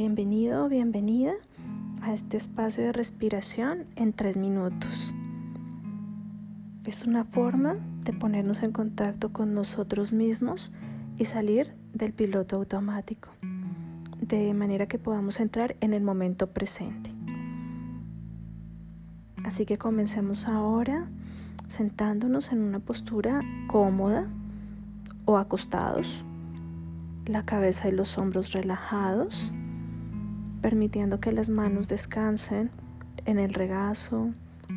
Bienvenido bienvenida a este espacio de respiración en tres minutos. Es una forma de ponernos en contacto con nosotros mismos y salir del piloto automático, de manera que podamos entrar en el momento presente. Así que comencemos ahora sentándonos en una postura cómoda o acostados, la cabeza y los hombros relajados permitiendo que las manos descansen en el regazo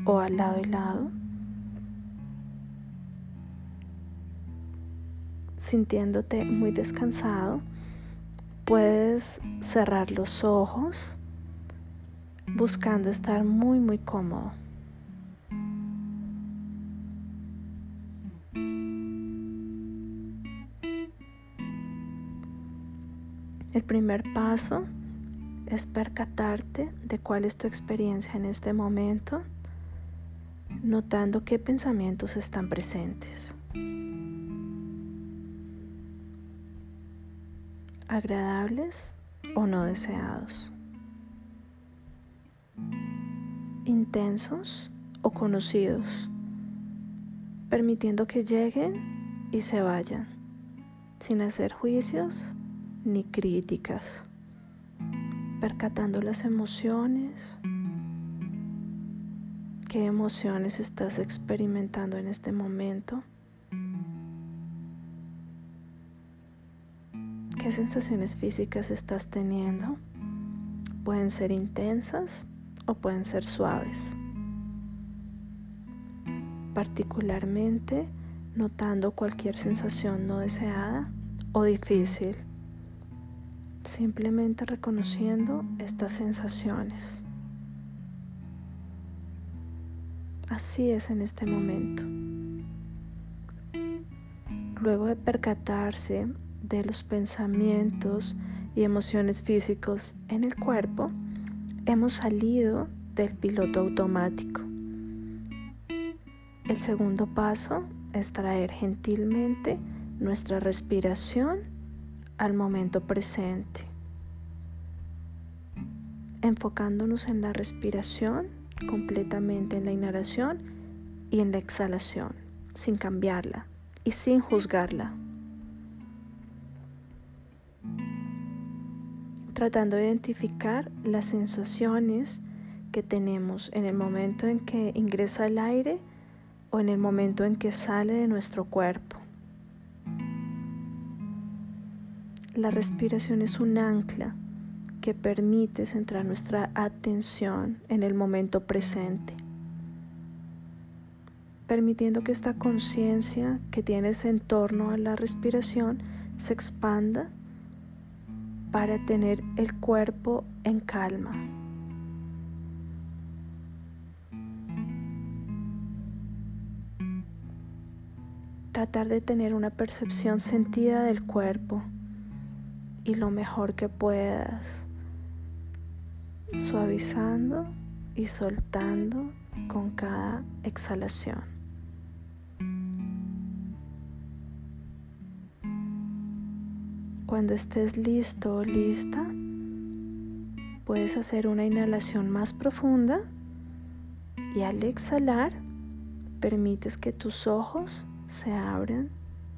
o al lado y lado, sintiéndote muy descansado, puedes cerrar los ojos buscando estar muy muy cómodo. El primer paso es percatarte de cuál es tu experiencia en este momento, notando qué pensamientos están presentes. agradables o no deseados, intensos o conocidos, permitiendo que lleguen y se vayan, sin hacer juicios ni críticas percatando las emociones. ¿Qué emociones estás experimentando en este momento? ¿Qué sensaciones físicas estás teniendo? Pueden ser intensas o pueden ser suaves. Particularmente notando cualquier sensación no deseada o difícil simplemente reconociendo estas sensaciones. Así es en este momento. Luego de percatarse de los pensamientos y emociones físicos en el cuerpo, hemos salido del piloto automático. El segundo paso es traer gentilmente nuestra respiración al momento presente, enfocándonos en la respiración, completamente en la inhalación y en la exhalación, sin cambiarla y sin juzgarla. Tratando de identificar las sensaciones que tenemos en el momento en que ingresa el aire o en el momento en que sale de nuestro cuerpo. La respiración es un ancla que permite centrar nuestra atención en el momento presente, permitiendo que esta conciencia que tienes en torno a la respiración se expanda para tener el cuerpo en calma. Tratar de tener una percepción sentida del cuerpo y lo mejor que puedas, suavizando y soltando con cada exhalación. Cuando estés listo o lista, puedes hacer una inhalación más profunda y al exhalar permites que tus ojos se abran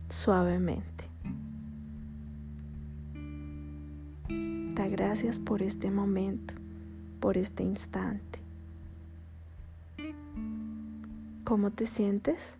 suavemente. Da gracias por este momento, por este instante. ¿Cómo te sientes?